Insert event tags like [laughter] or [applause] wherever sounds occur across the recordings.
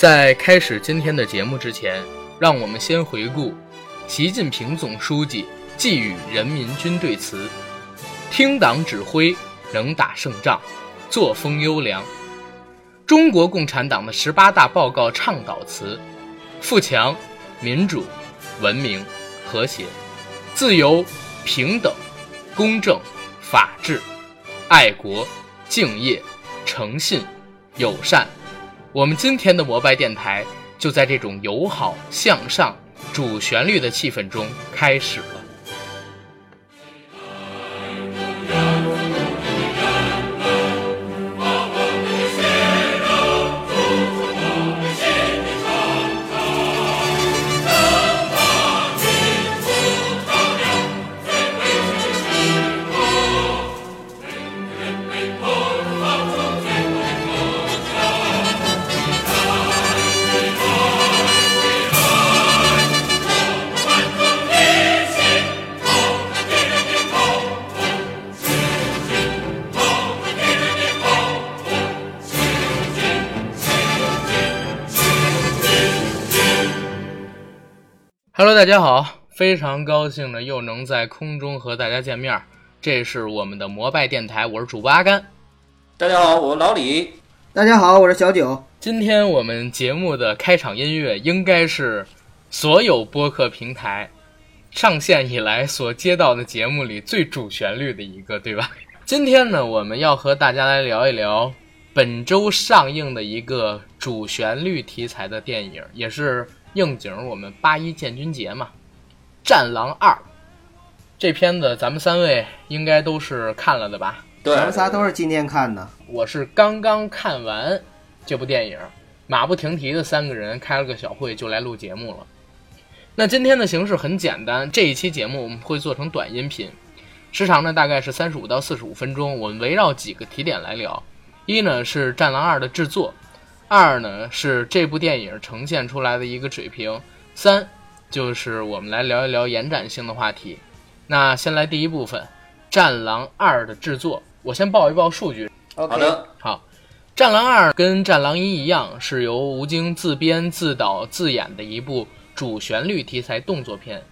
在开始今天的节目之前，让我们先回顾习近平总书记寄语人民军队词：听党指挥，能打胜仗，作风优良。中国共产党的十八大报告倡导词：富强、民主、文明、和谐、自由、平等、公正、法治、爱国、敬业、诚信、友善。我们今天的摩拜电台就在这种友好向上、主旋律的气氛中开始了。Hello，大家好，非常高兴呢又能在空中和大家见面。这是我们的摩拜电台，我是主播阿甘。大家好，我是老李。大家好，我是小九。今天我们节目的开场音乐应该是所有播客平台上线以来所接到的节目里最主旋律的一个，对吧？今天呢，我们要和大家来聊一聊本周上映的一个主旋律题材的电影，也是。应景，我们八一建军节嘛，《战狼二》这片子，咱们三位应该都是看了的吧？对，咱们仨都是今天看的。我是刚刚看完这部电影，马不停蹄的三个人开了个小会，就来录节目了。那今天的形式很简单，这一期节目我们会做成短音频，时长呢大概是三十五到四十五分钟。我们围绕几个提点来聊：一呢是《战狼二》的制作。二呢是这部电影呈现出来的一个水平，三就是我们来聊一聊延展性的话题。那先来第一部分，《战狼二》的制作，我先报一报数据。好的，好，《战狼二》跟《战狼一》一样，是由吴京自编自导自演的一部主旋律题材动作片。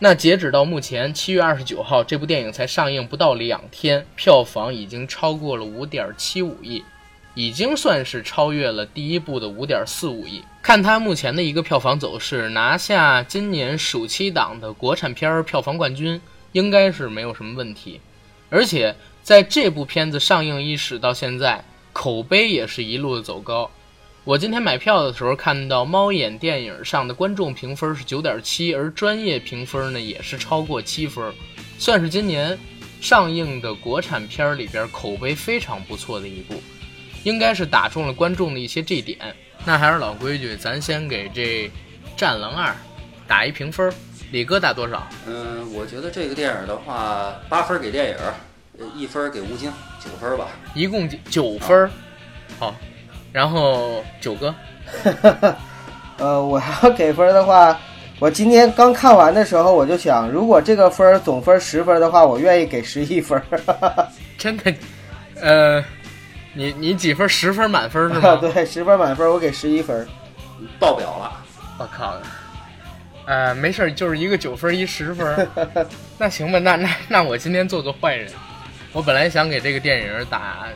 那截止到目前七月二十九号，这部电影才上映不到两天，票房已经超过了五点七五亿。已经算是超越了第一部的五点四五亿。看它目前的一个票房走势，拿下今年暑期档的国产片票房冠军，应该是没有什么问题。而且在这部片子上映伊始到现在，口碑也是一路的走高。我今天买票的时候看到猫眼电影上的观众评分是九点七，而专业评分呢也是超过七分，算是今年上映的国产片里边口碑非常不错的一部。应该是打中了观众的一些这点，那还是老规矩，咱先给这《战狼二》打一评分。李哥打多少？嗯，我觉得这个电影的话，八分给电影，一分给吴京，九分吧。一共九分。好，然后九哥。[laughs] 呃，我要给分的话，我今天刚看完的时候，我就想，如果这个分总分十分的话，我愿意给十一分。[laughs] 真的，呃。你你几分？十分满分是吗？[laughs] 对，十分满分，我给十一分，爆表了。我靠！呃，没事，就是一个九分一十分。[laughs] 那行吧，那那那我今天做做坏人。我本来想给这个电影打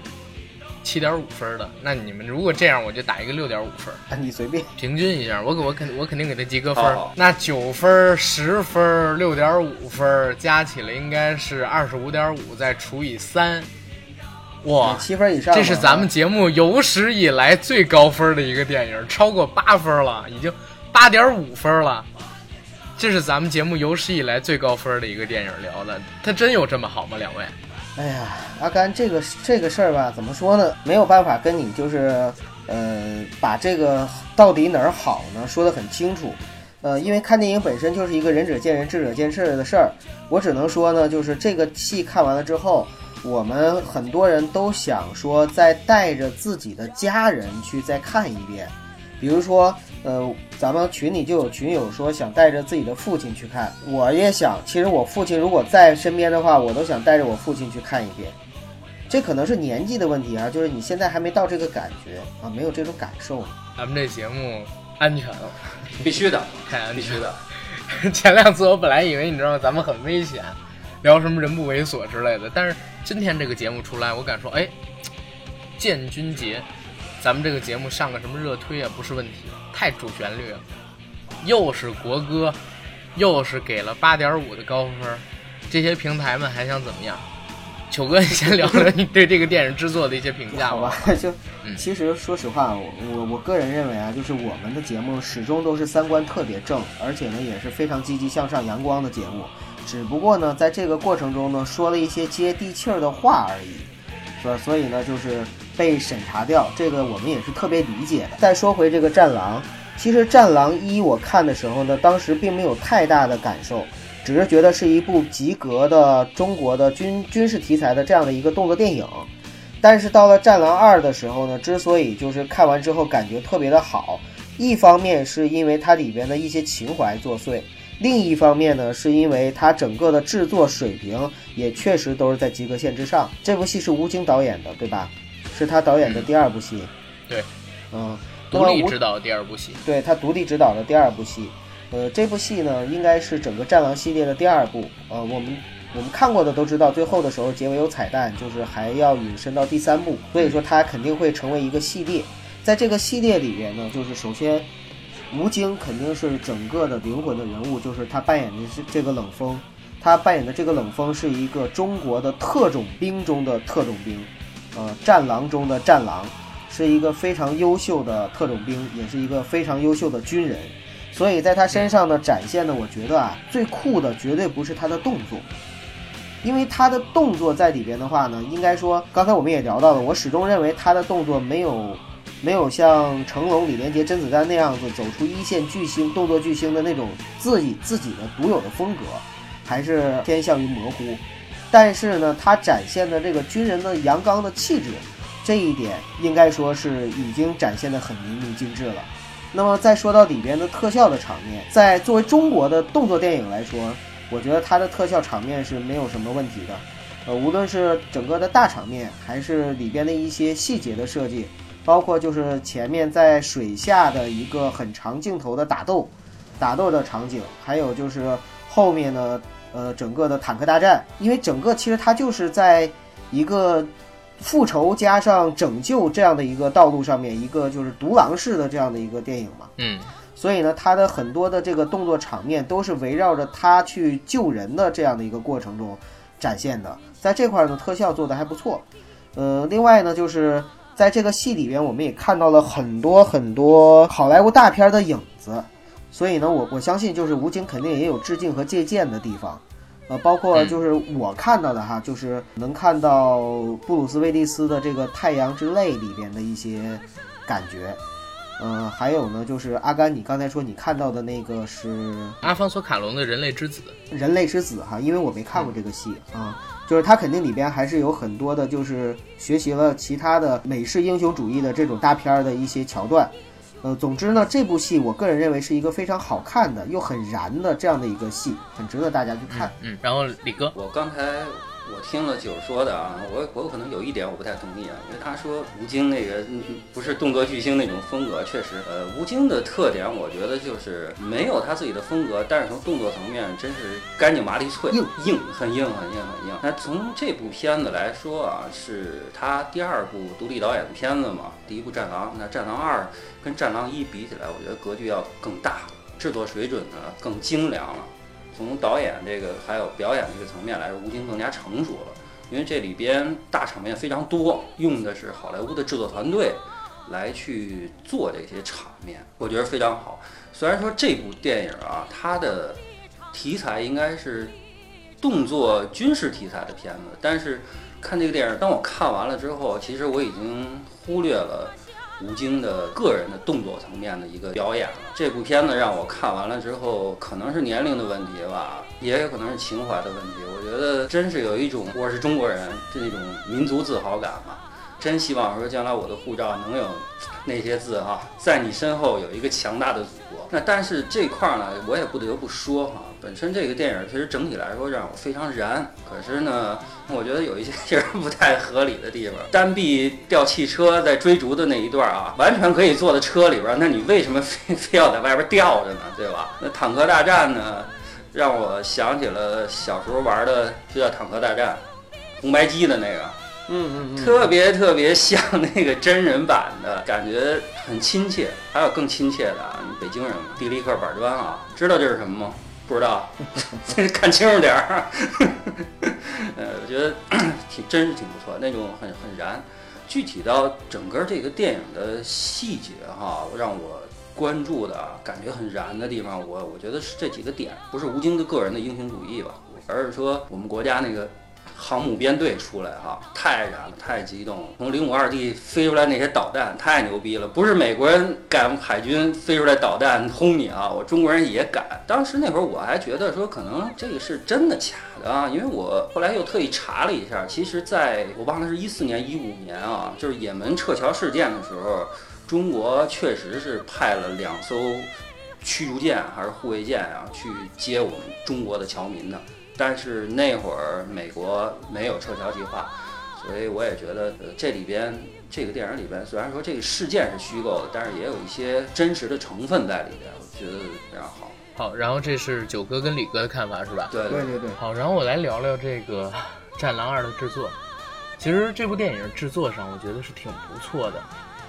七点五分的，那你们如果这样，我就打一个六点五分。你随便，平均一下，我给我肯我肯定给他及格分。那九分、十分、六点五分加起来应该是二十五点五，再除以三。哇，七分以上，这是咱们节目有史以来最高分的一个电影，超过八分了，已经八点五分了。这是咱们节目有史以来最高分的一个电影，聊的，它真有这么好吗？两位？哎呀，阿甘，这个这个事儿吧，怎么说呢？没有办法跟你就是，呃，把这个到底哪儿好呢，说得很清楚。呃，因为看电影本身就是一个仁者见仁，智者见智的事儿。我只能说呢，就是这个戏看完了之后。我们很多人都想说，再带着自己的家人去再看一遍，比如说，呃，咱们群里就有群友说想带着自己的父亲去看，我也想，其实我父亲如果在身边的话，我都想带着我父亲去看一遍。这可能是年纪的问题啊，就是你现在还没到这个感觉啊，没有这种感受。咱们这节目安全了，必须的，[laughs] 太安全必须的。[laughs] 前两次我本来以为你知道咱们很危险，聊什么人不猥琐之类的，但是今天这个节目出来，我敢说，哎，建军节，咱们这个节目上个什么热推啊，不是问题，太主旋律了，又是国歌，又是给了八点五的高分，这些平台们还想怎么样？球哥，你先聊聊你对这个电影制作的一些评价 [laughs] 好吧，就嗯其实说实话，我我我个人认为啊，就是我们的节目始终都是三观特别正，而且呢也是非常积极向上、阳光的节目。只不过呢，在这个过程中呢，说了一些接地气儿的话而已，是吧？所以呢，就是被审查掉，这个我们也是特别理解的。再说回这个《战狼》，其实《战狼一》我看的时候呢，当时并没有太大的感受。只是觉得是一部及格的中国的军军事题材的这样的一个动作电影，但是到了《战狼二》的时候呢，之所以就是看完之后感觉特别的好，一方面是因为它里边的一些情怀作祟，另一方面呢是因为它整个的制作水平也确实都是在及格线之上。这部戏是吴京导演的，对吧？是他导演的第二部戏。对，嗯，独立指导第二部戏，对他独立指导的第二部戏。呃，这部戏呢，应该是整个《战狼》系列的第二部。呃，我们我们看过的都知道，最后的时候结尾有彩蛋，就是还要引申到第三部，所以说它肯定会成为一个系列。在这个系列里边呢，就是首先，吴京肯定是整个的灵魂的人物，就是他扮演的是这个冷锋，他扮演的这个冷锋是一个中国的特种兵中的特种兵，呃，战狼中的战狼，是一个非常优秀的特种兵，也是一个非常优秀的军人。所以在他身上呢，展现的我觉得啊，最酷的绝对不是他的动作，因为他的动作在里边的话呢，应该说，刚才我们也聊到了，我始终认为他的动作没有没有像成龙、李连杰、甄子丹那样子走出一线巨星、动作巨星的那种自己自己的独有的风格，还是偏向于模糊。但是呢，他展现的这个军人的阳刚的气质，这一点应该说是已经展现的很淋漓尽致了。那么再说到里边的特效的场面，在作为中国的动作电影来说，我觉得它的特效场面是没有什么问题的。呃，无论是整个的大场面，还是里边的一些细节的设计，包括就是前面在水下的一个很长镜头的打斗，打斗的场景，还有就是后面呢，呃，整个的坦克大战，因为整个其实它就是在一个。复仇加上拯救这样的一个道路上面，一个就是独狼式的这样的一个电影嘛。嗯，所以呢，它的很多的这个动作场面都是围绕着他去救人的这样的一个过程中展现的。在这块呢，特效做的还不错。呃，另外呢，就是在这个戏里边，我们也看到了很多很多好莱坞大片的影子。所以呢，我我相信就是吴京肯定也有致敬和借鉴的地方。呃，包括就是我看到的哈，就是能看到布鲁斯威利斯的这个《太阳之泪》里边的一些感觉，呃，还有呢，就是阿甘，你刚才说你看到的那个是阿方索卡隆的《人类之子》，人类之子哈，因为我没看过这个戏啊，就是它肯定里边还是有很多的，就是学习了其他的美式英雄主义的这种大片儿的一些桥段。呃，总之呢，这部戏我个人认为是一个非常好看的又很燃的这样的一个戏，很值得大家去看。嗯，然后李哥，我刚才我听了九说的啊，我我可能有一点我不太同意啊，因为他说吴京那个嗯不是动作巨星那种风格，确实，呃，吴京的特点我觉得就是没有他自己的风格，但是从动作层面真是干净麻利脆，硬硬很硬很硬很硬。那从这部片子来说啊，是他第二部独立导演的片子嘛，第一部《战狼》，那《战狼二》跟《战狼一》比起来，我觉得格局要更大，制作水准呢更精良了。从导演这个还有表演这个层面来说，吴京更加成熟了，因为这里边大场面非常多，用的是好莱坞的制作团队来去做这些场面，我觉得非常好。虽然说这部电影啊，它的题材应该是动作军事题材的片子，但是看这个电影，当我看完了之后，其实我已经忽略了。吴京的个人的动作层面的一个表演了。这部片子让我看完了之后，可能是年龄的问题吧，也有可能是情怀的问题。我觉得真是有一种我是中国人这种民族自豪感吧。真希望说将来我的护照能有那些字哈，在你身后有一个强大的祖国。那但是这块儿呢，我也不得不说哈，本身这个电影其实整体来说让我非常燃，可是呢，我觉得有一些地儿不太合理的地方。单臂吊汽车在追逐的那一段啊，完全可以坐在车里边儿，那你为什么 [laughs] 非非要在外边吊着呢？对吧？那坦克大战呢，让我想起了小时候玩的，就叫坦克大战，红白机的那个。嗯嗯嗯，特别特别像 [laughs] 那个真人版的感觉，很亲切。还有更亲切的啊，北京人嘛，地利克板砖啊，知道这是什么吗？不知道，[laughs] 看清楚点儿。[laughs] 呃，我觉得 [clears throat] 挺真是挺不错，那种很很燃。具体到整个这个电影的细节哈，让我关注的感觉很燃的地方，我我觉得是这几个点，不是吴京的个人的英雄主义吧，而是说我们国家那个。航母编队出来哈，太燃了，太激动了！从零五二 D 飞出来那些导弹，太牛逼了！不是美国人敢海军飞出来导弹轰你啊，我中国人也敢。当时那会儿我还觉得说，可能这个是真的假的啊，因为我后来又特意查了一下，其实在我忘了是一四年、一五年啊，就是也门撤侨事件的时候，中国确实是派了两艘驱逐舰还是护卫舰啊，去接我们中国的侨民的。但是那会儿美国没有撤侨计划，所以我也觉得，呃，这里边这个电影里边虽然说这个事件是虚构的，但是也有一些真实的成分在里边，我觉得非常好。好，然后这是九哥跟李哥的看法是吧？对对对对。好，然后我来聊聊这个《战狼二》的制作。其实这部电影制作上，我觉得是挺不错的。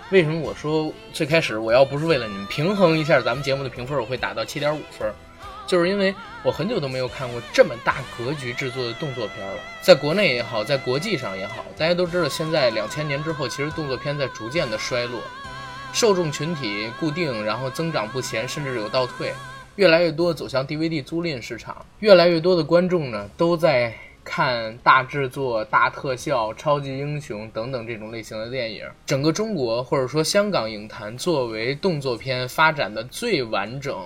为什么我说最开始我要不是为了你们平衡一下咱们节目的评分，我会打到七点五分？就是因为我很久都没有看过这么大格局制作的动作片了，在国内也好，在国际上也好，大家都知道，现在两千年之后，其实动作片在逐渐的衰落，受众群体固定，然后增长不前，甚至有倒退，越来越多走向 DVD 租赁市场，越来越多的观众呢都在看大制作、大特效、超级英雄等等这种类型的电影。整个中国或者说香港影坛作为动作片发展的最完整。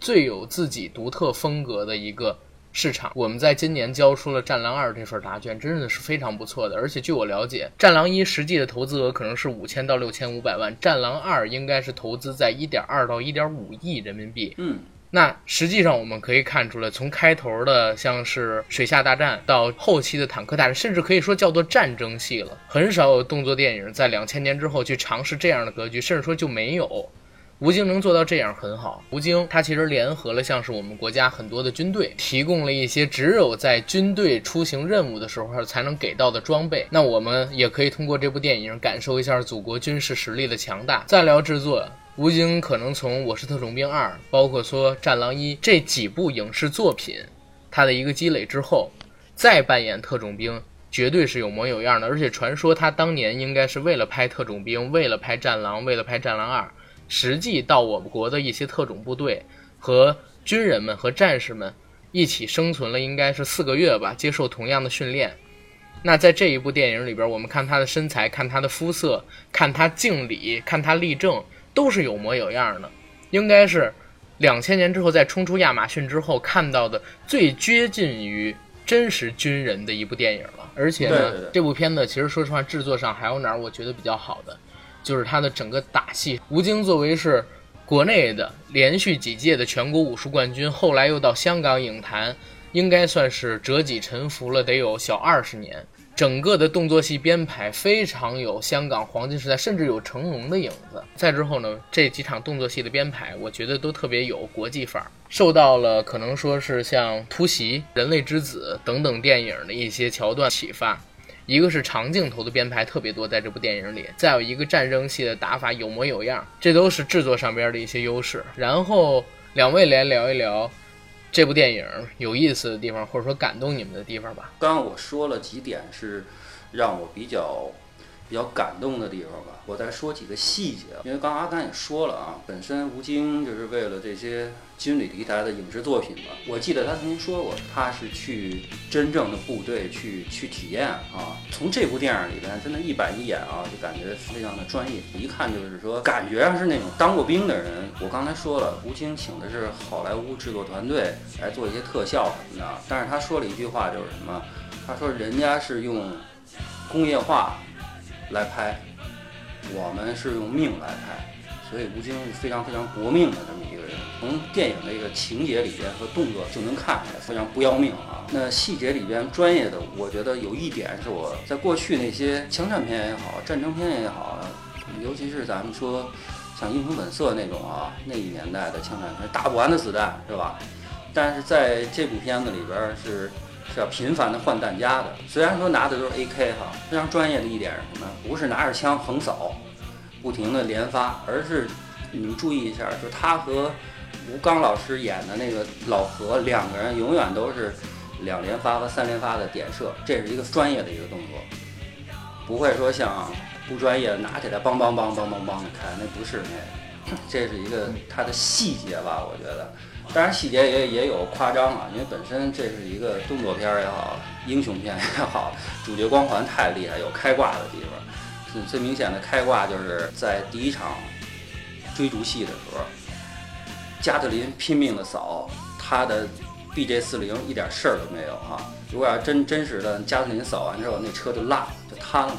最有自己独特风格的一个市场，我们在今年交出了《战狼二》这份答卷，真的是非常不错的。而且据我了解，《战狼一》实际的投资额可能是五千到六千五百万，《战狼二》应该是投资在一点二到一点五亿人民币。嗯，那实际上我们可以看出来，从开头的像是水下大战到后期的坦克大战，甚至可以说叫做战争戏了。很少有动作电影在两千年之后去尝试这样的格局，甚至说就没有。吴京能做到这样很好。吴京他其实联合了像是我们国家很多的军队，提供了一些只有在军队出行任务的时候才能给到的装备。那我们也可以通过这部电影感受一下祖国军事实力的强大。再聊制作，吴京可能从《我是特种兵二》，包括说《战狼一》这几部影视作品，他的一个积累之后，再扮演特种兵，绝对是有模有样的。而且传说他当年应该是为了拍特种兵，为了拍战狼，为了拍战狼二。实际到我们国的一些特种部队和军人们和战士们一起生存了，应该是四个月吧，接受同样的训练。那在这一部电影里边，我们看他的身材，看他的肤色，看他敬礼，看他立正，都是有模有样的。应该是两千年之后，在冲出亚马逊之后看到的最接近于真实军人的一部电影了。而且呢，这部片子其实说实话，制作上还有哪儿我觉得比较好的。就是他的整个打戏，吴京作为是国内的连续几届的全国武术冠军，后来又到香港影坛，应该算是折戟沉浮了，得有小二十年。整个的动作戏编排非常有香港黄金时代，甚至有成龙的影子。再之后呢，这几场动作戏的编排，我觉得都特别有国际范儿，受到了可能说是像《突袭》《人类之子》等等电影的一些桥段启发。一个是长镜头的编排特别多，在这部电影里，再有一个战争戏的打法有模有样，这都是制作上边的一些优势。然后两位来聊一聊这部电影有意思的地方，或者说感动你们的地方吧。刚刚我说了几点是让我比较。比较感动的地方吧，我再说几个细节。因为刚刚阿甘也说了啊，本身吴京就是为了这些军旅题材的影视作品嘛。我记得他曾经说过，他是去真正的部队去去体验啊。从这部电影里边，真的，一板一眼啊，就感觉非常的专业，一看就是说，感觉上是那种当过兵的人。我刚才说了，吴京请的是好莱坞制作团队来做一些特效什么的，但是他说了一句话，就是什么？他说人家是用工业化。来拍，我们是用命来拍，所以吴京是非常非常搏命的这么一个人。从电影的一个情节里边和动作就能看出来，非常不要命啊。那细节里边专业的，我觉得有一点是我在过去那些枪战片也好，战争片也好，尤其是咱们说像《英雄本色》那种啊，那一年代的枪战片，打不完的子弹是吧？但是在这部片子里边是是要频繁的换弹夹的。虽然说拿的都是 AK 哈，非常专业的一点是什么？不是拿着枪横扫，不停的连发，而是你们注意一下，就他和吴刚老师演的那个老何两个人永远都是两连发和三连发的点射，这是一个专业的一个动作，不会说像不专业拿起来梆梆梆梆梆梆的开，那不是那个，[coughs] 这是一个他的细节吧，我觉得。当然细节也也有夸张啊，因为本身这是一个动作片也好，英雄片也好，主角光环太厉害，有开挂的地方。最最明显的开挂就是在第一场追逐戏的时候。加特林拼命的扫他的 BJ 四零，一点事儿都没有哈。如果要真真实的加特林扫完之后，那车就烂了，就瘫了。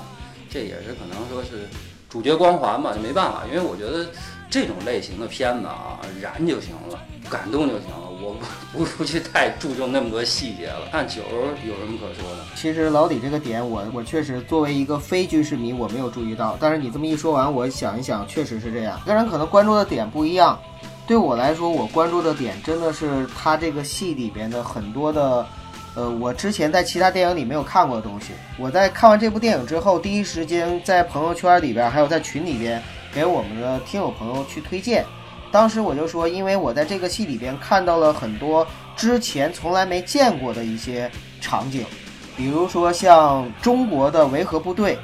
这也是可能说是主角光环嘛，就没办法。因为我觉得这种类型的片子啊，燃就行了，感动就行了。我不不去太注重那么多细节了。看九有什么可说的？其实老李这个点，我我确实作为一个非军事迷，我没有注意到。但是你这么一说完，我想一想，确实是这样。个人可能关注的点不一样。对我来说，我关注的点真的是他这个戏里边的很多的，呃，我之前在其他电影里没有看过的东西。我在看完这部电影之后，第一时间在朋友圈里边，还有在群里边给我们的听友朋友去推荐。当时我就说，因为我在这个戏里边看到了很多之前从来没见过的一些场景，比如说像中国的维和部队，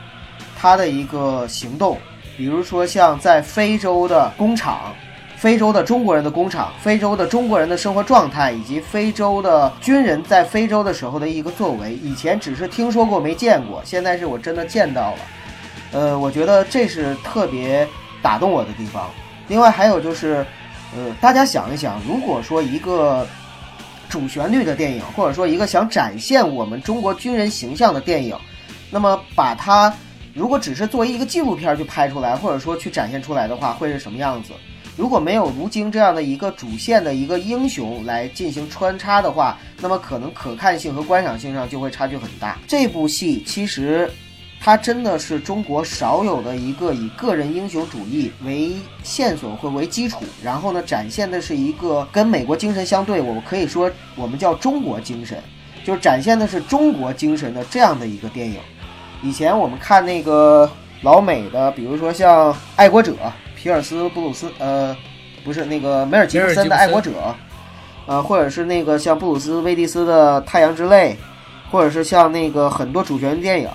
它的一个行动，比如说像在非洲的工厂。非洲的中国人的工厂，非洲的中国人的生活状态，以及非洲的军人在非洲的时候的一个作为，以前只是听说过没见过，现在是我真的见到了。呃，我觉得这是特别打动我的地方。另外还有就是，呃，大家想一想，如果说一个主旋律的电影，或者说一个想展现我们中国军人形象的电影，那么把它如果只是作为一个纪录片去拍出来，或者说去展现出来的话，会是什么样子？如果没有吴京这样的一个主线的一个英雄来进行穿插的话，那么可能可看性和观赏性上就会差距很大。这部戏其实，它真的是中国少有的一个以个人英雄主义为线索或为基础，然后呢展现的是一个跟美国精神相对，我们可以说我们叫中国精神，就是展现的是中国精神的这样的一个电影。以前我们看那个老美的，比如说像《爱国者》。皮尔斯布鲁斯，呃，不是那个梅尔吉布森的《爱国者》，呃，或者是那个像布鲁斯威利斯的《太阳之泪》，或者是像那个很多主旋律电影。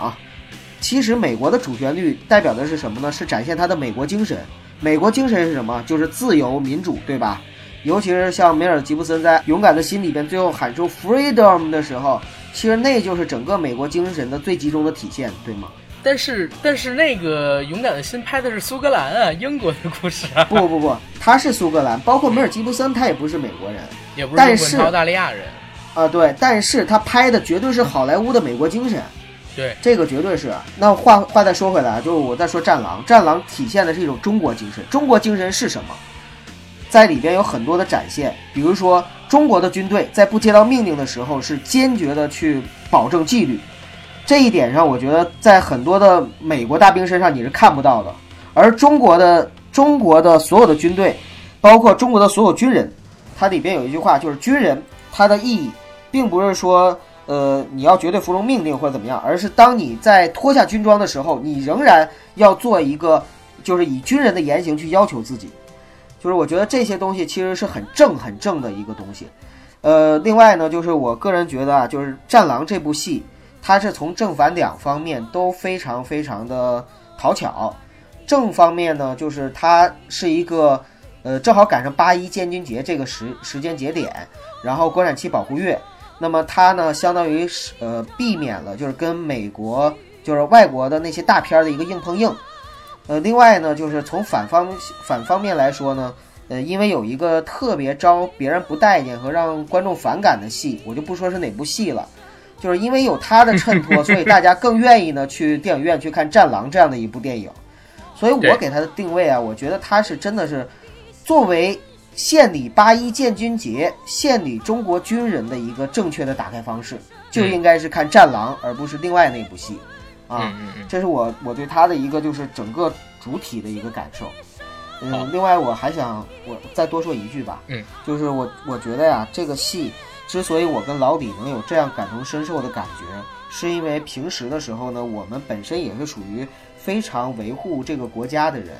其实美国的主旋律代表的是什么呢？是展现他的美国精神。美国精神是什么？就是自由民主，对吧？尤其是像梅尔吉布森在《勇敢的心》里边最后喊出 “freedom” 的时候，其实那就是整个美国精神的最集中的体现，对吗？但是但是那个勇敢的心拍的是苏格兰啊，英国的故事啊。不不不，他是苏格兰，包括梅尔吉布森，他也不是美国人，也不是澳大利亚人。啊，对，但是他拍的绝对是好莱坞的美国精神。对，这个绝对是。那话话再说回来，就是我再说《战狼》，《战狼》体现的是一种中国精神。中国精神是什么？在里边有很多的展现，比如说中国的军队在不接到命令的时候是坚决的去保证纪律。这一点上，我觉得在很多的美国大兵身上你是看不到的，而中国的中国的所有的军队，包括中国的所有军人，它里边有一句话，就是军人他的意义，并不是说，呃，你要绝对服从命令或者怎么样，而是当你在脱下军装的时候，你仍然要做一个，就是以军人的言行去要求自己，就是我觉得这些东西其实是很正很正的一个东西，呃，另外呢，就是我个人觉得啊，就是《战狼》这部戏。它是从正反两方面都非常非常的讨巧。正方面呢，就是它是一个，呃，正好赶上八一建军节这个时时间节点，然后国产期保护月，那么它呢，相当于是呃避免了就是跟美国就是外国的那些大片的一个硬碰硬。呃，另外呢，就是从反方反方面来说呢，呃，因为有一个特别招别人不待见和让观众反感的戏，我就不说是哪部戏了。就是因为有他的衬托，所以大家更愿意呢去电影院去看《战狼》这样的一部电影。所以我给他的定位啊，我觉得他是真的是作为献礼八一建军节、献礼中国军人的一个正确的打开方式，就应该是看《战狼》，而不是另外那部戏啊。这是我我对他的一个就是整个主体的一个感受。嗯，另外我还想我再多说一句吧，嗯，就是我我觉得呀，这个戏之所以我跟老李能有这样感同身受的感觉，是因为平时的时候呢，我们本身也是属于非常维护这个国家的人。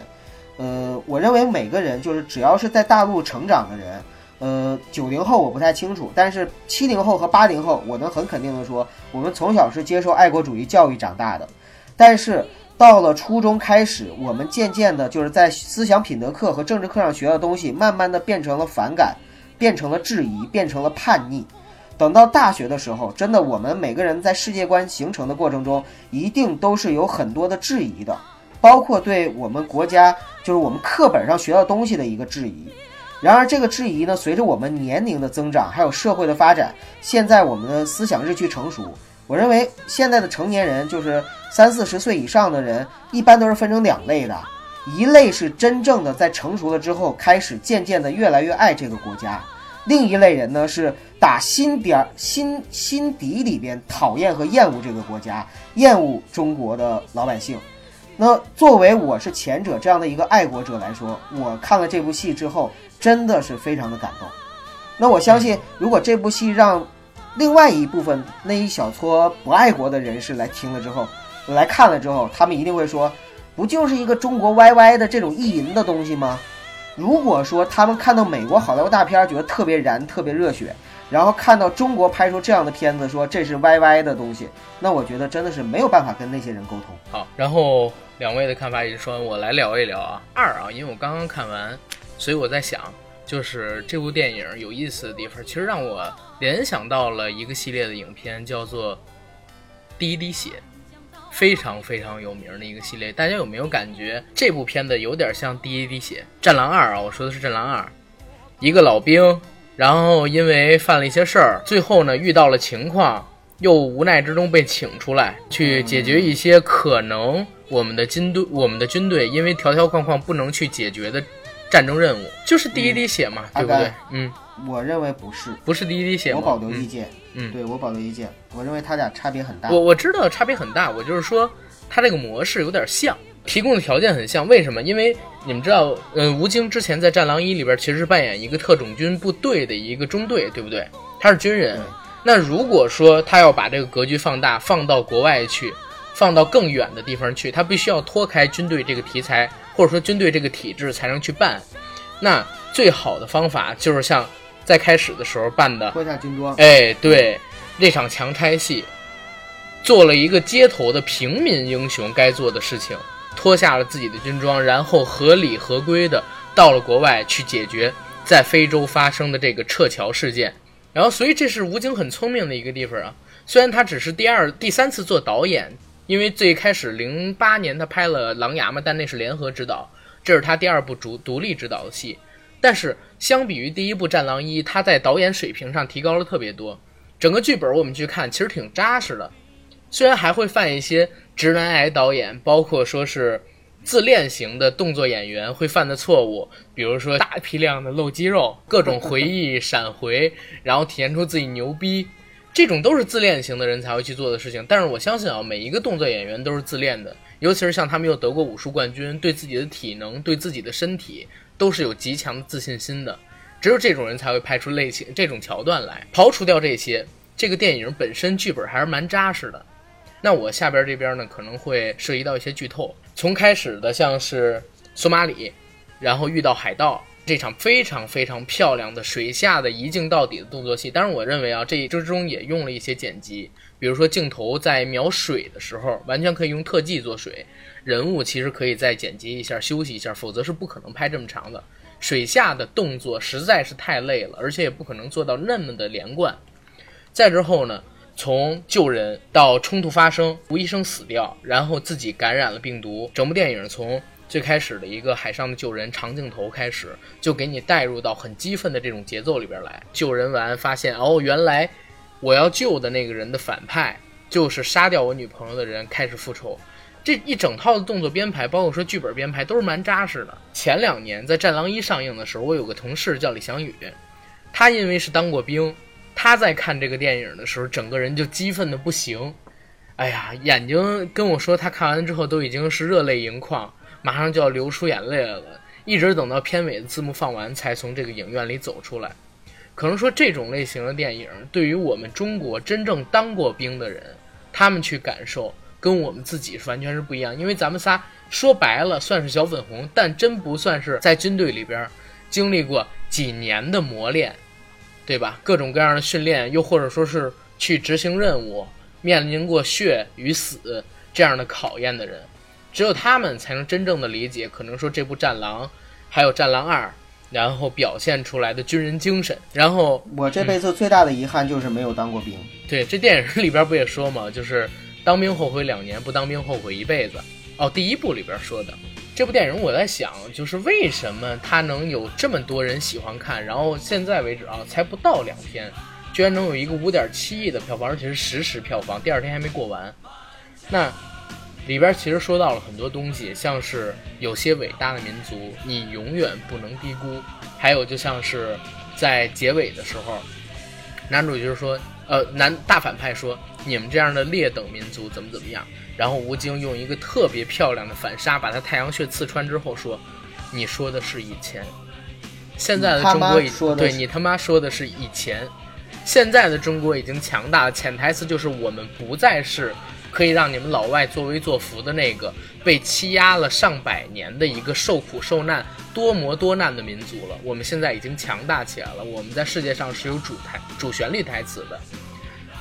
呃，我认为每个人就是只要是在大陆成长的人，呃，九零后我不太清楚，但是七零后和八零后，我能很肯定的说，我们从小是接受爱国主义教育长大的，但是到了初中开始，我们渐渐的就是在思想品德课和政治课上学的东西，慢慢的变成了反感，变成了质疑，变成了叛逆。等到大学的时候，真的我们每个人在世界观形成的过程中，一定都是有很多的质疑的，包括对我们国家就是我们课本上学到东西的一个质疑。然而，这个质疑呢，随着我们年龄的增长，还有社会的发展，现在我们的思想日趋成熟。我认为现在的成年人，就是三四十岁以上的人，一般都是分成两类的，一类是真正的在成熟了之后，开始渐渐的越来越爱这个国家，另一类人呢是打心点儿心心底里边讨厌和厌恶这个国家，厌恶中国的老百姓。那作为我是前者这样的一个爱国者来说，我看了这部戏之后，真的是非常的感动。那我相信，如果这部戏让另外一部分那一小撮不爱国的人士来听了之后，来看了之后，他们一定会说，不就是一个中国 YY 的这种意淫的东西吗？如果说他们看到美国好莱坞大片觉得特别燃、特别热血，然后看到中国拍出这样的片子说这是 YY 的东西，那我觉得真的是没有办法跟那些人沟通。好，然后两位的看法已经说完，我来聊一聊啊。二啊，因为我刚刚看完，所以我在想，就是这部电影有意思的地方，其实让我联想到了一个系列的影片，叫做《第一滴血》，非常非常有名的一个系列。大家有没有感觉这部片子有点像《第一滴血》？《战狼二》啊，我说的是《战狼二》，一个老兵，然后因为犯了一些事儿，最后呢遇到了情况。又无奈之中被请出来，去解决一些可能我们的军队、我们的军队因为条条框框不能去解决的战争任务，就是第一滴血嘛，对不对？嗯，我认为不是，不是第一滴血？我保留意嗯见。嗯对我保留意见。我认为他俩差别很大。我我知道差别很大，我就是说他这个模式有点像，提供的条件很像。为什么？因为你们知道，嗯，吴京之前在《战狼一》里边其实是扮演一个特种军部队的一个中队，对不对？他是军人。那如果说他要把这个格局放大，放到国外去，放到更远的地方去，他必须要脱开军队这个题材，或者说军队这个体制才能去办。那最好的方法就是像在开始的时候办的，脱下军装，哎，对，那场强拆戏，做了一个街头的平民英雄该做的事情，脱下了自己的军装，然后合理合规的到了国外去解决在非洲发生的这个撤侨事件。然后，所以这是吴京很聪明的一个地方啊。虽然他只是第二、第三次做导演，因为最开始零八年他拍了《狼牙》嘛，但那是联合执导，这是他第二部主独立执导的戏。但是相比于第一部《战狼一》，他在导演水平上提高了特别多。整个剧本我们去看，其实挺扎实的。虽然还会犯一些直男癌导演，包括说是自恋型的动作演员会犯的错误，比如说大批量的露肌肉，各种回忆闪回，然后体现出自己牛逼，这种都是自恋型的人才会去做的事情。但是我相信啊，每一个动作演员都是自恋的，尤其是像他们又得过武术冠军，对自己的体能、对自己的身体都是有极强的自信心的。只有这种人才会拍出类型这种桥段来。刨除掉这些，这个电影本身剧本还是蛮扎实的。那我下边这边呢，可能会涉及到一些剧透。从开始的像是索马里，然后遇到海盗这场非常非常漂亮的水下的一镜到底的动作戏。当然，我认为啊，这之中也用了一些剪辑，比如说镜头在描水的时候，完全可以用特技做水，人物其实可以再剪辑一下、休息一下，否则是不可能拍这么长的。水下的动作实在是太累了，而且也不可能做到那么的连贯。再之后呢，从救人到冲突发生，吴医生死掉，然后自己感染了病毒，整部电影从最开始的一个海上的救人长镜头开始，就给你带入到很激愤的这种节奏里边来。救人完发现，哦，原来我要救的那个人的反派就是杀掉我女朋友的人开始复仇。这一整套的动作编排，包括说剧本编排，都是蛮扎实的。前两年在《战狼一》上映的时候，我有个同事叫李翔宇，他因为是当过兵，他在看这个电影的时候，整个人就激愤的不行。哎呀，眼睛跟我说，他看完之后都已经是热泪盈眶，马上就要流出眼泪了。一直等到片尾的字幕放完，才从这个影院里走出来。可能说这种类型的电影，对于我们中国真正当过兵的人，他们去感受。跟我们自己是完全是不一样，因为咱们仨说白了算是小粉红，但真不算是在军队里边经历过几年的磨练，对吧？各种各样的训练，又或者说是去执行任务，面临过血与死这样的考验的人，只有他们才能真正的理解，可能说这部《战狼》还有《战狼二》，然后表现出来的军人精神。然后我这辈子最大的遗憾就是没有当过兵。对，这电影里边不也说嘛，就是。当兵后悔两年，不当兵后悔一辈子。哦，第一部里边说的这部电影，我在想，就是为什么它能有这么多人喜欢看，然后现在为止啊，才不到两天，居然能有一个五点七亿的票房，而且是实时票房，第二天还没过完。那里边其实说到了很多东西，像是有些伟大的民族，你永远不能低估。还有就像是在结尾的时候，男主角说。呃，男大反派说：“你们这样的劣等民族怎么怎么样？”然后吴京用一个特别漂亮的反杀把他太阳穴刺穿之后说：“你说的是以前，现在的中国已对你他妈说的是以前，现在的中国已经强大了。潜台词就是我们不再是。”可以让你们老外作威作福的那个被欺压了上百年的一个受苦受难、多磨多难的民族了。我们现在已经强大起来了，我们在世界上是有主台、主旋律台词的。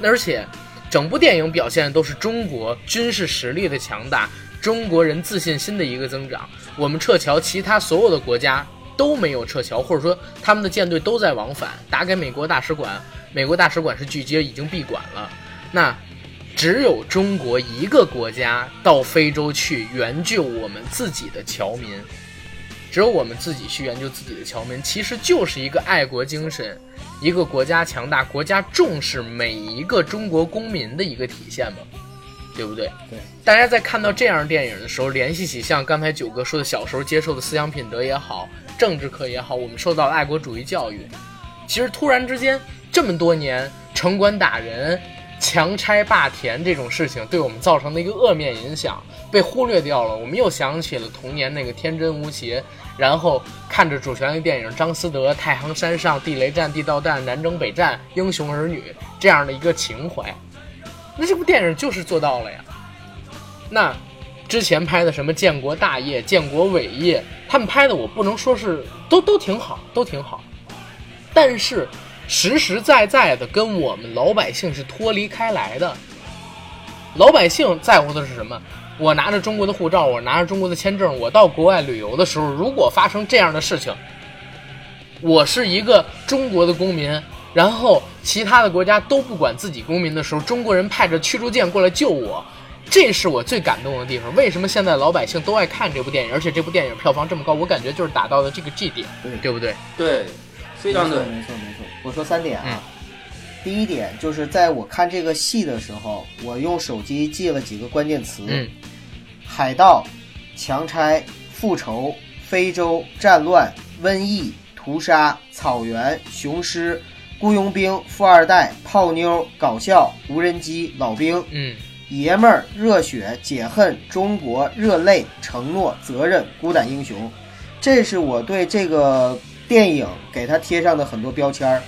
而且，整部电影表现的都是中国军事实力的强大，中国人自信心的一个增长。我们撤侨，其他所有的国家都没有撤侨，或者说他们的舰队都在往返，打给美国大使馆，美国大使馆是拒接，已经闭馆了。那。只有中国一个国家到非洲去援救我们自己的侨民，只有我们自己去援救自己的侨民，其实就是一个爱国精神，一个国家强大、国家重视每一个中国公民的一个体现嘛，对不对？对。大家在看到这样电影的时候，联系起像刚才九哥说的小时候接受的思想品德也好，政治课也好，我们受到爱国主义教育，其实突然之间这么多年城管打人。强拆霸田这种事情对我们造成的一个恶面影响被忽略掉了，我们又想起了童年那个天真无邪，然后看着主旋律电影张思德《太行山上》《地雷战》《地道战》《南征北战》《英雄儿女》这样的一个情怀，那这部电影就是做到了呀。那之前拍的什么《建国大业》《建国伟业》，他们拍的我不能说是都都挺好，都挺好，但是。实实在在的跟我们老百姓是脱离开来的。老百姓在乎的是什么？我拿着中国的护照，我拿着中国的签证，我到国外旅游的时候，如果发生这样的事情，我是一个中国的公民，然后其他的国家都不管自己公民的时候，中国人派着驱逐舰过来救我，这是我最感动的地方。为什么现在老百姓都爱看这部电影？而且这部电影票房这么高，我感觉就是打到了这个 G 点，对不对？对。非常对，没错没错。我说三点啊，第一点就是在我看这个戏的时候，我用手机记了几个关键词：海盗、强拆、复仇、非洲、战乱、瘟疫、屠杀、草原、雄狮、雇佣兵、富二代、泡妞、搞笑、无人机、老兵、嗯，爷们儿、热血、解恨、中国、热泪、承诺、责任、孤胆英雄。这是我对这个。电影给他贴上的很多标签儿，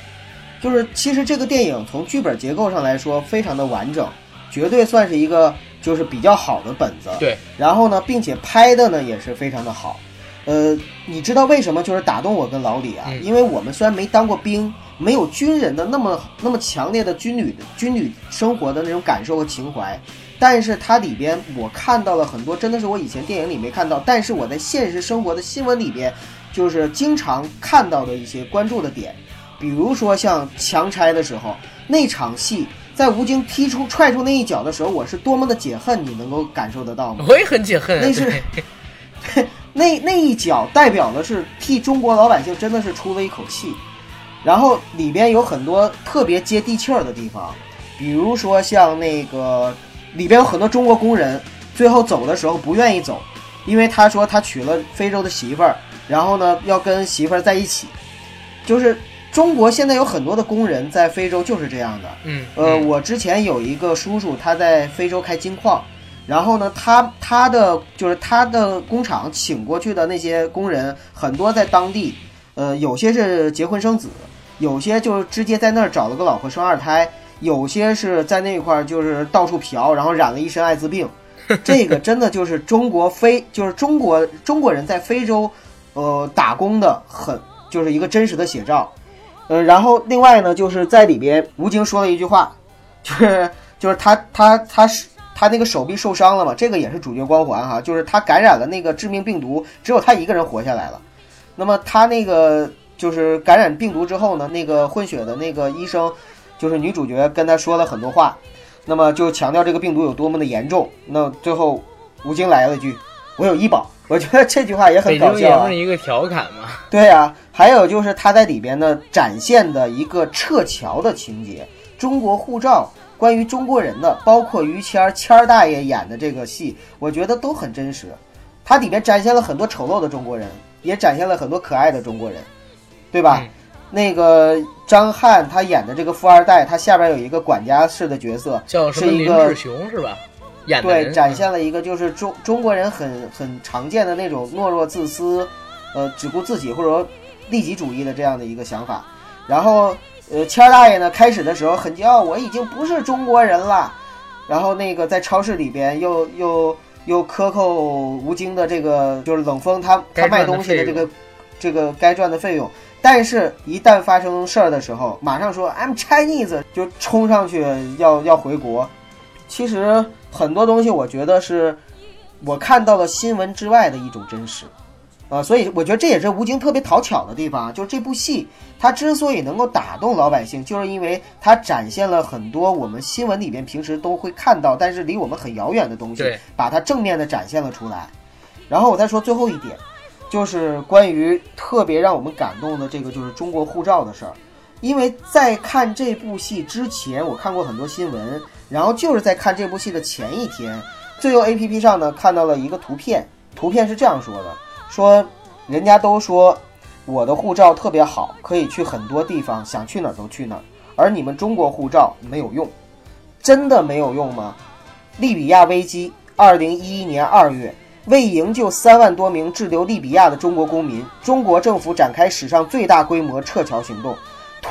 就是其实这个电影从剧本结构上来说非常的完整，绝对算是一个就是比较好的本子。对，然后呢，并且拍的呢也是非常的好。呃，你知道为什么就是打动我跟老李啊？因为我们虽然没当过兵，没有军人的那么那么强烈的军旅军旅生活的那种感受和情怀，但是它里边我看到了很多真的是我以前电影里没看到，但是我在现实生活的新闻里边。就是经常看到的一些关注的点，比如说像强拆的时候那场戏，在吴京踢出踹出那一脚的时候，我是多么的解恨，你能够感受得到吗？我也很解恨。那是那 [laughs] 那一脚代表的是替中国老百姓真的是出了一口气。然后里边有很多特别接地气儿的地方，比如说像那个里边有很多中国工人，最后走的时候不愿意走，因为他说他娶了非洲的媳妇儿，然后呢要跟媳妇儿在一起，就是中国现在有很多的工人在非洲就是这样的。嗯，呃，嗯我之前有一个叔叔，他在非洲开金矿，然后呢，他他的就是他的工厂请过去的那些工人，很多在当地，呃，有些是结婚生子，有些就是直接在那儿找了个老婆生二胎，有些是在那块儿就是到处嫖，然后染了一身艾滋病。这个真的就是中国非就是中国中国人在非洲，呃，打工的很就是一个真实的写照。呃，然后另外呢，就是在里边，吴京说了一句话，就是就是他他他是他那个手臂受伤了嘛，这个也是主角光环哈，就是他感染了那个致命病毒，只有他一个人活下来了。那么他那个就是感染病毒之后呢，那个混血的那个医生，就是女主角跟他说了很多话，那么就强调这个病毒有多么的严重。那最后吴京来了一句：“我有医保。”我觉得这句话也很北搞笑。一个调侃嘛。对呀、还有就是他在里边呢展现的一个撤侨的情节，中国护照，关于中国人的，包括于谦儿谦儿大爷演的这个戏，我觉得都很真实。它里边展现了很多丑陋的中国人，也展现了很多可爱的中国人，对吧？嗯那个张翰他演的这个富二代，他下边有一个管家式的角色，叫什么林是一个志雄是吧？演对，展现了一个就是中中国人很很常见的那种懦弱自私，呃，只顾自己或者说利己主义的这样的一个想法。然后，呃，谦儿大爷呢，开始的时候很骄傲，我已经不是中国人了。然后那个在超市里边又又又克扣吴京的这个就是冷风他他卖东西的这个这个该赚的费用。但是，一旦发生事儿的时候，马上说 I'm Chinese，就冲上去要要回国。其实很多东西，我觉得是我看到了新闻之外的一种真实，啊、所以我觉得这也是吴京特别讨巧的地方啊，就是这部戏它之所以能够打动老百姓，就是因为它展现了很多我们新闻里边平时都会看到，但是离我们很遥远的东西，把它正面的展现了出来。然后我再说最后一点，就是关于特别让我们感动的这个，就是中国护照的事儿。因为在看这部戏之前，我看过很多新闻，然后就是在看这部戏的前一天，最右 APP 上呢看到了一个图片，图片是这样说的：说人家都说我的护照特别好，可以去很多地方，想去哪儿都去哪儿，而你们中国护照没有用，真的没有用吗？利比亚危机，二零一一年二月，为营救三万多名滞留利比亚的中国公民，中国政府展开史上最大规模撤侨行动。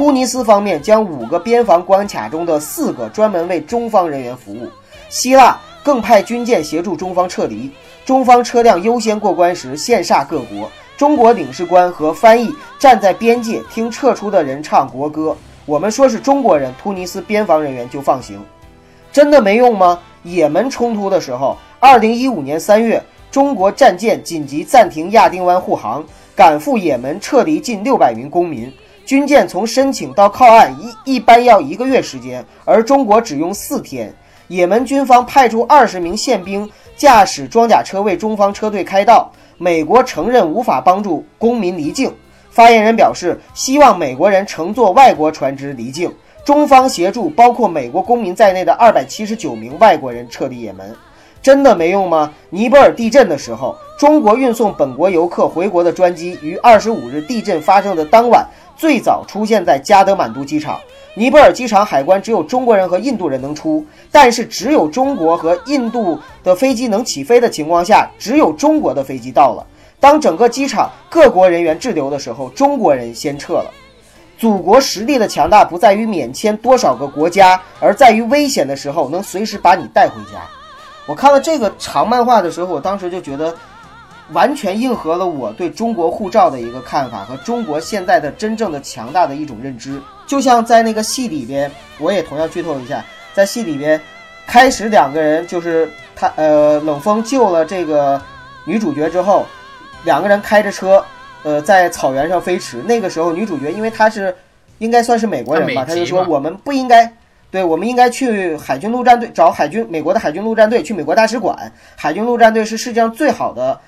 突尼斯方面将五个边防关卡中的四个专门为中方人员服务，希腊更派军舰协助中方撤离。中方车辆优先过关时，羡煞各国。中国领事官和翻译站在边界，听撤出的人唱国歌。我们说是中国人，突尼斯边防人员就放行。真的没用吗？也门冲突的时候，二零一五年三月，中国战舰紧急暂停亚丁湾护航，赶赴也门撤离近六百名公民。军舰从申请到靠岸一一般要一个月时间，而中国只用四天。也门军方派出二十名宪兵驾驶装甲车为中方车队开道。美国承认无法帮助公民离境。发言人表示，希望美国人乘坐外国船只离境，中方协助包括美国公民在内的二百七十九名外国人撤离也门。真的没用吗？尼泊尔地震的时候，中国运送本国游客回国的专机于二十五日地震发生的当晚最早出现在加德满都机场。尼泊尔机场海关只有中国人和印度人能出，但是只有中国和印度的飞机能起飞的情况下，只有中国的飞机到了。当整个机场各国人员滞留的时候，中国人先撤了。祖国实力的强大不在于免签多少个国家，而在于危险的时候能随时把你带回家。我看了这个长漫画的时候，我当时就觉得，完全应和了我对中国护照的一个看法和中国现在的真正的强大的一种认知。就像在那个戏里边，我也同样剧透一下，在戏里边，开始两个人就是他呃冷风救了这个女主角之后，两个人开着车，呃在草原上飞驰。那个时候女主角因为她是应该算是美国人吧，她就说我们不应该。对，我们应该去海军陆战队找海军，美国的海军陆战队去美国大使馆。海军陆战队是世界上最好的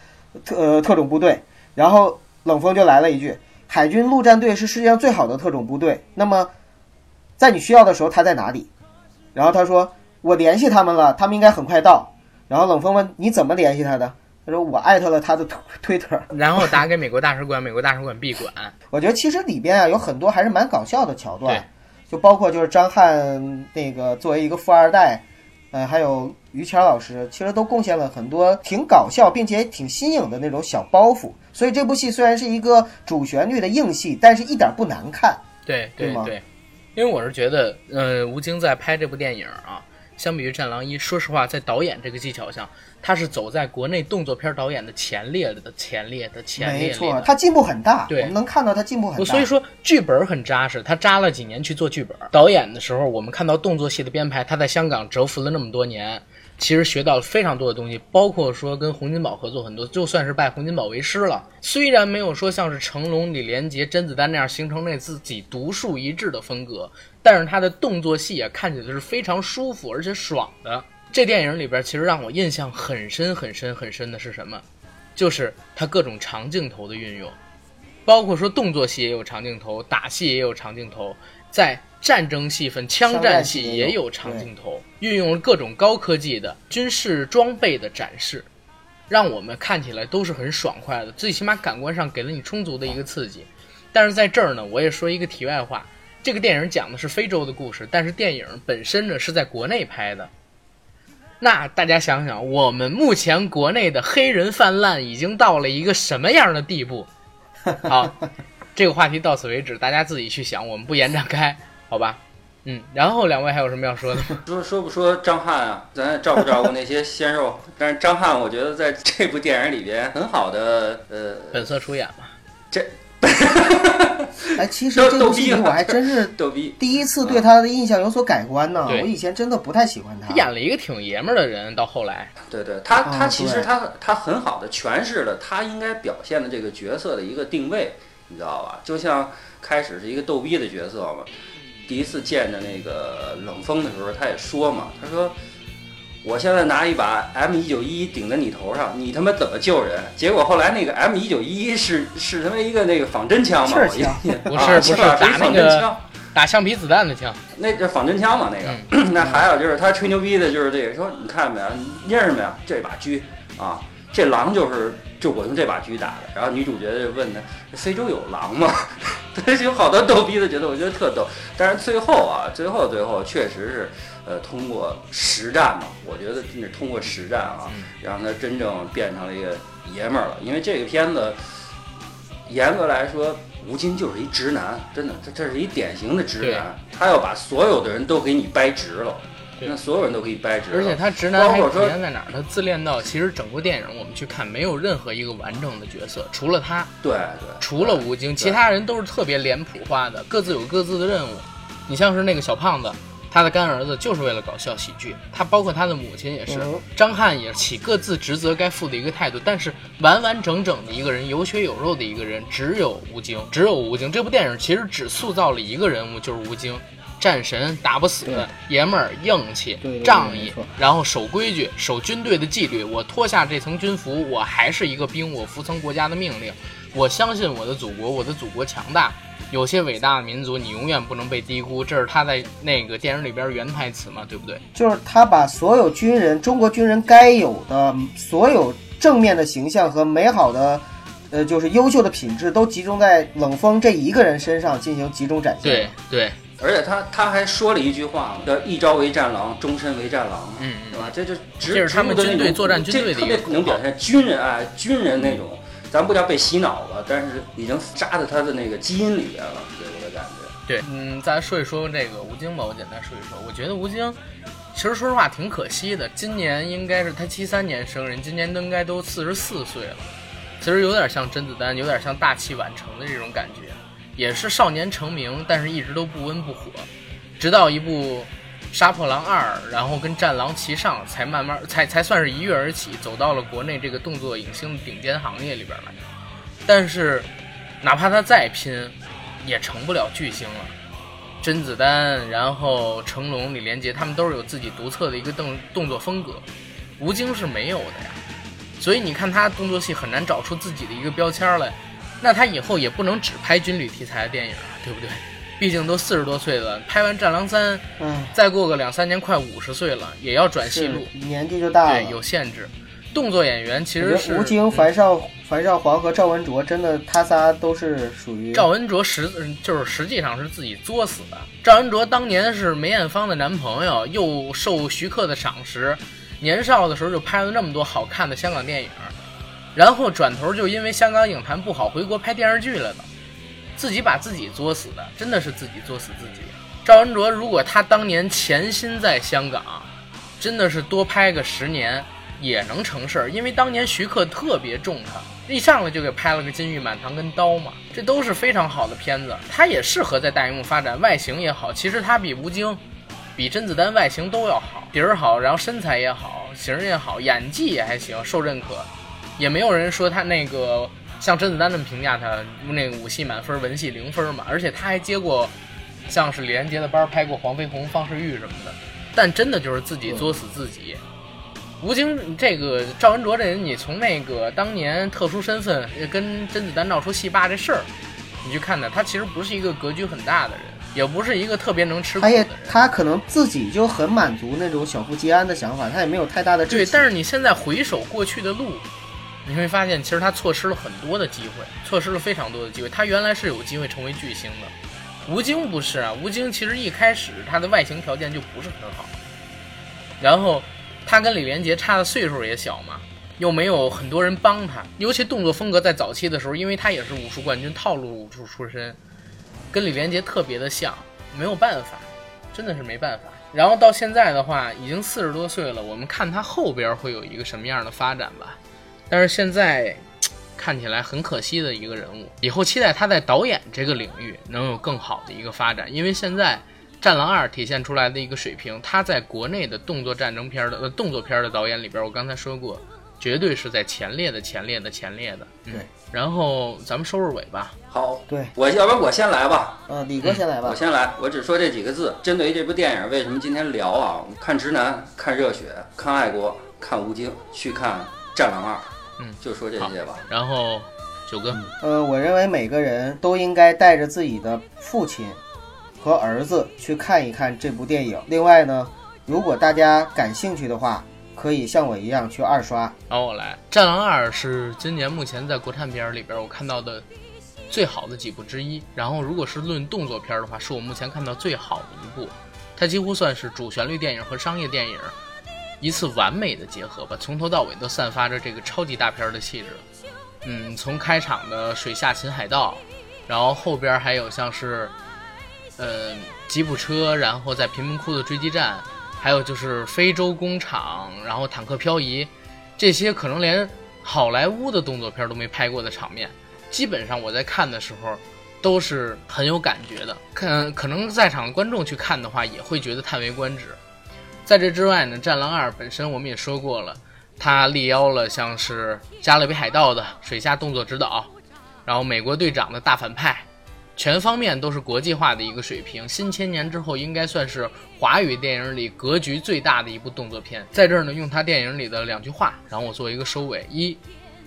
特呃特种部队。然后冷风就来了一句：“海军陆战队是世界上最好的特种部队，那么在你需要的时候他在哪里？然后他说我联系他们了，他们应该很快到。然后冷锋问你怎么联系他的？他说我艾特了他的推推特，然后打给美国大使馆，美国大使馆闭馆。[laughs] 我觉得其实里边啊有很多还是蛮搞笑的桥段对，就包括就是张翰那个作为一个富二代，呃，还有于谦老师，其实都贡献了很多挺搞笑并且挺新颖的那种小包袱。所以这部戏虽然是一个主旋律的硬戏，但是一点不难看。对对对，因为我是觉得，呃，吴京在拍这部电影啊，相比于《战狼一》，说实话，在导演这个技巧上，他是走在国内动作片导演的前列的前列的前列里没错，的。他进步很大，对我们能看到他进步很大。所以说剧本很扎实，他扎了几年去做剧本。导演的时候，我们看到动作戏的编排，他在香港蛰伏了那么多年，其实学到了非常多的东西，包括说跟洪金宝合作很多，就算是拜洪金宝为师了。虽然没有说像是成龙、李连杰、甄子丹那样形成那自己独树一帜的风格，但是他的动作戏啊，看起来是非常舒服而且爽的。这电影里边，其实让我印象很深、很深、很深的是什么？就是他各种长镜头的运用。包括说动作戏也有长镜头，打戏也有长镜头，在战争戏份、枪战戏也有长镜头，运用了各种高科技的军事装备的展示，让我们看起来都是很爽快的，最起码感官上给了你充足的一个刺激。但是在这儿呢，我也说一个题外话，这个电影讲的是非洲的故事，但是电影本身呢是在国内拍的。那大家想想，我们目前国内的黑人泛滥已经到了一个什么样的地步？[laughs] 好，这个话题到此为止，大家自己去想，我们不延展开，好吧？嗯，然后两位还有什么要说的吗？[laughs] 说说不说张翰啊，咱照顾照顾那些鲜肉。[laughs] 但是张翰，我觉得在这部电影里边很好的，呃，本色出演嘛，[laughs] 哎，其实这逗逼了部戏我还真是 [laughs] 逗逼。第一次对他的印象有所改观呢。我以前真的不太喜欢他他。演了一个挺爷们儿的人，到后来，对对，他他其实他他很好的诠释了他应该表现的这个角色的一个定位，你知道吧？就像开始是一个逗逼的角色嘛，第一次见着那个冷风的时候，他也说嘛，他说。我现在拿一把 M 一九一顶在你头上，你他妈怎么救人？结果后来那个 M 一九一是是他妈一个那个仿真枪嘛，气儿我一枪不啊是不是打那个仿真枪打橡皮子弹的枪，那这仿真枪嘛，那个。[clears throat] 那还有就是他吹牛逼的，就是这个说，你看没有，你认识没有这把狙啊？这狼就是就我用这把狙打的。然后女主角就问他，非洲有狼吗？[laughs] 他有好多逗逼的角色，我觉得特逗。但是最后啊，最后最后确实是，呃，通过实战嘛，我觉得真是通过实战啊，让他真正变成了一个爷们儿了。因为这个片子，严格来说，吴京就是一直男，真的，这这是一典型的直男，他要把所有的人都给你掰直了，那所有人都可以掰直了。而且他直男还体包括说现在哪儿？他自恋到其实整部电影我们去看，没有任何一个完整的角色，除了他，对对，除了吴京，其他人都是特别脸谱化的，各自有各自的任务。你像是那个小胖子，他的干儿子就是为了搞笑喜剧，他包括他的母亲也是，嗯张翰也起各自职责该负的一个态度，但是完完整整的一个人，有血有肉的一个人，只有吴京，只有吴京。这部电影其实只塑造了一个人物，就是吴京。战神打不死，爷们儿硬气仗义，然后守规矩，守军队的纪律。我脱下这层军服，我还是一个兵，我服从国家的命令。我相信我的祖国，我的祖国强大。有些伟大的民族，你永远不能被低估。这是他在那个电影里边原台词嘛，对不对？就是他把所有军人，中国军人该有的所有正面的形象和美好的，呃，就是优秀的品质，都集中在冷锋这一个人身上进行集中展现。对对，而且他他还说了一句话嘛，叫“一朝为战狼，终身为战狼”，嗯对吧？这就直这是他们军队作战军队的这一个特别能表现军人啊，军人那种，咱不叫被洗脑了，但是已经扎在他的那个基因里边了，给我的感觉。对，嗯，再说一说这个吴京吧，我简单说一说。我觉得吴京，其实说实话挺可惜的。今年应该是他七三年生人，今年都应该都四十四岁了。其实有点像甄子丹，有点像大器晚成的这种感觉，也是少年成名，但是一直都不温不火，直到一部《杀破狼二》，然后跟《战狼》齐上，才慢慢才才算是一跃而起，走到了国内这个动作影星的顶尖行业里边来。但是，哪怕他再拼，也成不了巨星了。甄子丹，然后成龙、李连杰，他们都是有自己独特的一个动动作风格，吴京是没有的呀。所以你看他动作戏很难找出自己的一个标签来。那他以后也不能只拍军旅题材的电影啊，对不对？毕竟都四十多岁了，拍完《战狼三》，嗯，再过个两三年，快五十岁了，也要转戏路，年纪就大了。对，有限制。动作演员其实是得吴京、樊少、樊少皇和赵文卓，真的他仨都是属于赵文卓实嗯就是实际上是自己作死的。赵文卓当年是梅艳芳的男朋友，又受徐克的赏识，年少的时候就拍了那么多好看的香港电影，然后转头就因为香港影坛不好回国拍电视剧了的，自己把自己作死的，真的是自己作死自己。赵文卓如果他当年潜心在香港，真的是多拍个十年也能成事儿，因为当年徐克特别重他，一上来就给拍了个《金玉满堂》跟《刀》嘛，这都是非常好的片子，他也适合在大荧幕发展，外形也好，其实他比吴京、比甄子丹外形都要好，底儿好，然后身材也好，型儿也好，演技也还行，受认可，也没有人说他那个像甄子丹这么评价他，那个武戏满分，文戏零分嘛，而且他还接过像是李连杰的班，拍过黄飞鸿、方世玉什么的，但真的就是自己作死自己。吴京这个赵文卓这人，你从那个当年特殊身份呃跟甄子丹闹出戏霸这事儿，你去看他，他其实不是一个格局很大的人，也不是一个特别能吃苦的人。他可能自己就很满足那种小富即安的想法，他也没有太大的对，志气。但是你现在回首过去的路，你会发现其实他错失了很多的机会，错失了非常多的机会。他原来是有机会成为巨星的，吴京不是啊，吴京其实一开始他的外形条件就不是很好，然后他跟李连杰差的岁数也小嘛，又没有很多人帮他，尤其动作风格在早期的时候，因为他也是武术冠军，套路武术出身，跟李连杰特别的像，没有办法，真的是没办法。然后到现在的话，已经四十多岁了，我们看他后边会有一个什么样的发展吧。但是现在看起来很可惜的一个人物，以后期待他在导演这个领域能有更好的一个发展，因为现在。《战狼二》体现出来的一个水平，他在国内的动作战争片的呃动作片的导演里边，我刚才说过，绝对是在前列的前列的前列的。嗯对，然后咱们收收尾吧。好，对，我要不然我先来吧。呃，李哥先来吧我。先来，我只说这几个字。针对于这部电影，为什么今天聊啊？看直男，看热血，看爱国，看吴京，去看《战狼二》。嗯，就说这些吧。然后九哥，呃，我认为每个人都应该带着自己的父亲和儿子去看一看这部电影。另外呢，如果大家感兴趣的话，可以像我一样去二刷。然后我来，《战狼二》是今年目前在国产片里边我看到的最好的几部之一。然后如果是论动作片的话，是我目前看到最好的一部。它几乎算是主旋律电影和商业电影一次完美的结合吧，从头到尾都散发着这个超级大片的气质。嗯，从开场的水下擒海盗，然后后边还有像是，呃，吉普车，然后在贫民窟的追击战，还有就是非洲工厂，然后坦克漂移，这些可能连好莱坞的动作片都没拍过的场面，基本上我在看的时候都是很有感觉的。看，可能在场的观众去看的话，也会觉得叹为观止。在这之外呢，《战狼二》本身我们也说过了，它力邀了像是《加勒比海盗》的水下动作指导，然后美国队长的大反派，全方面都是国际化的一个水平。新千年之后，应该算是华语电影里格局最大的一部动作片。在这儿呢，用他电影里的两句话，然后我做一个收尾：一，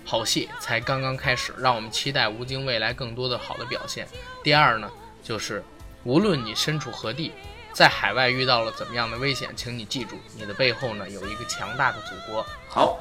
好戏才刚刚开始，让我们期待吴京未来更多的好的表现；第二呢，就是无论你身处何地。在海外遇到了怎么样的危险，请你记住，你的背后呢有一个强大的祖国。好，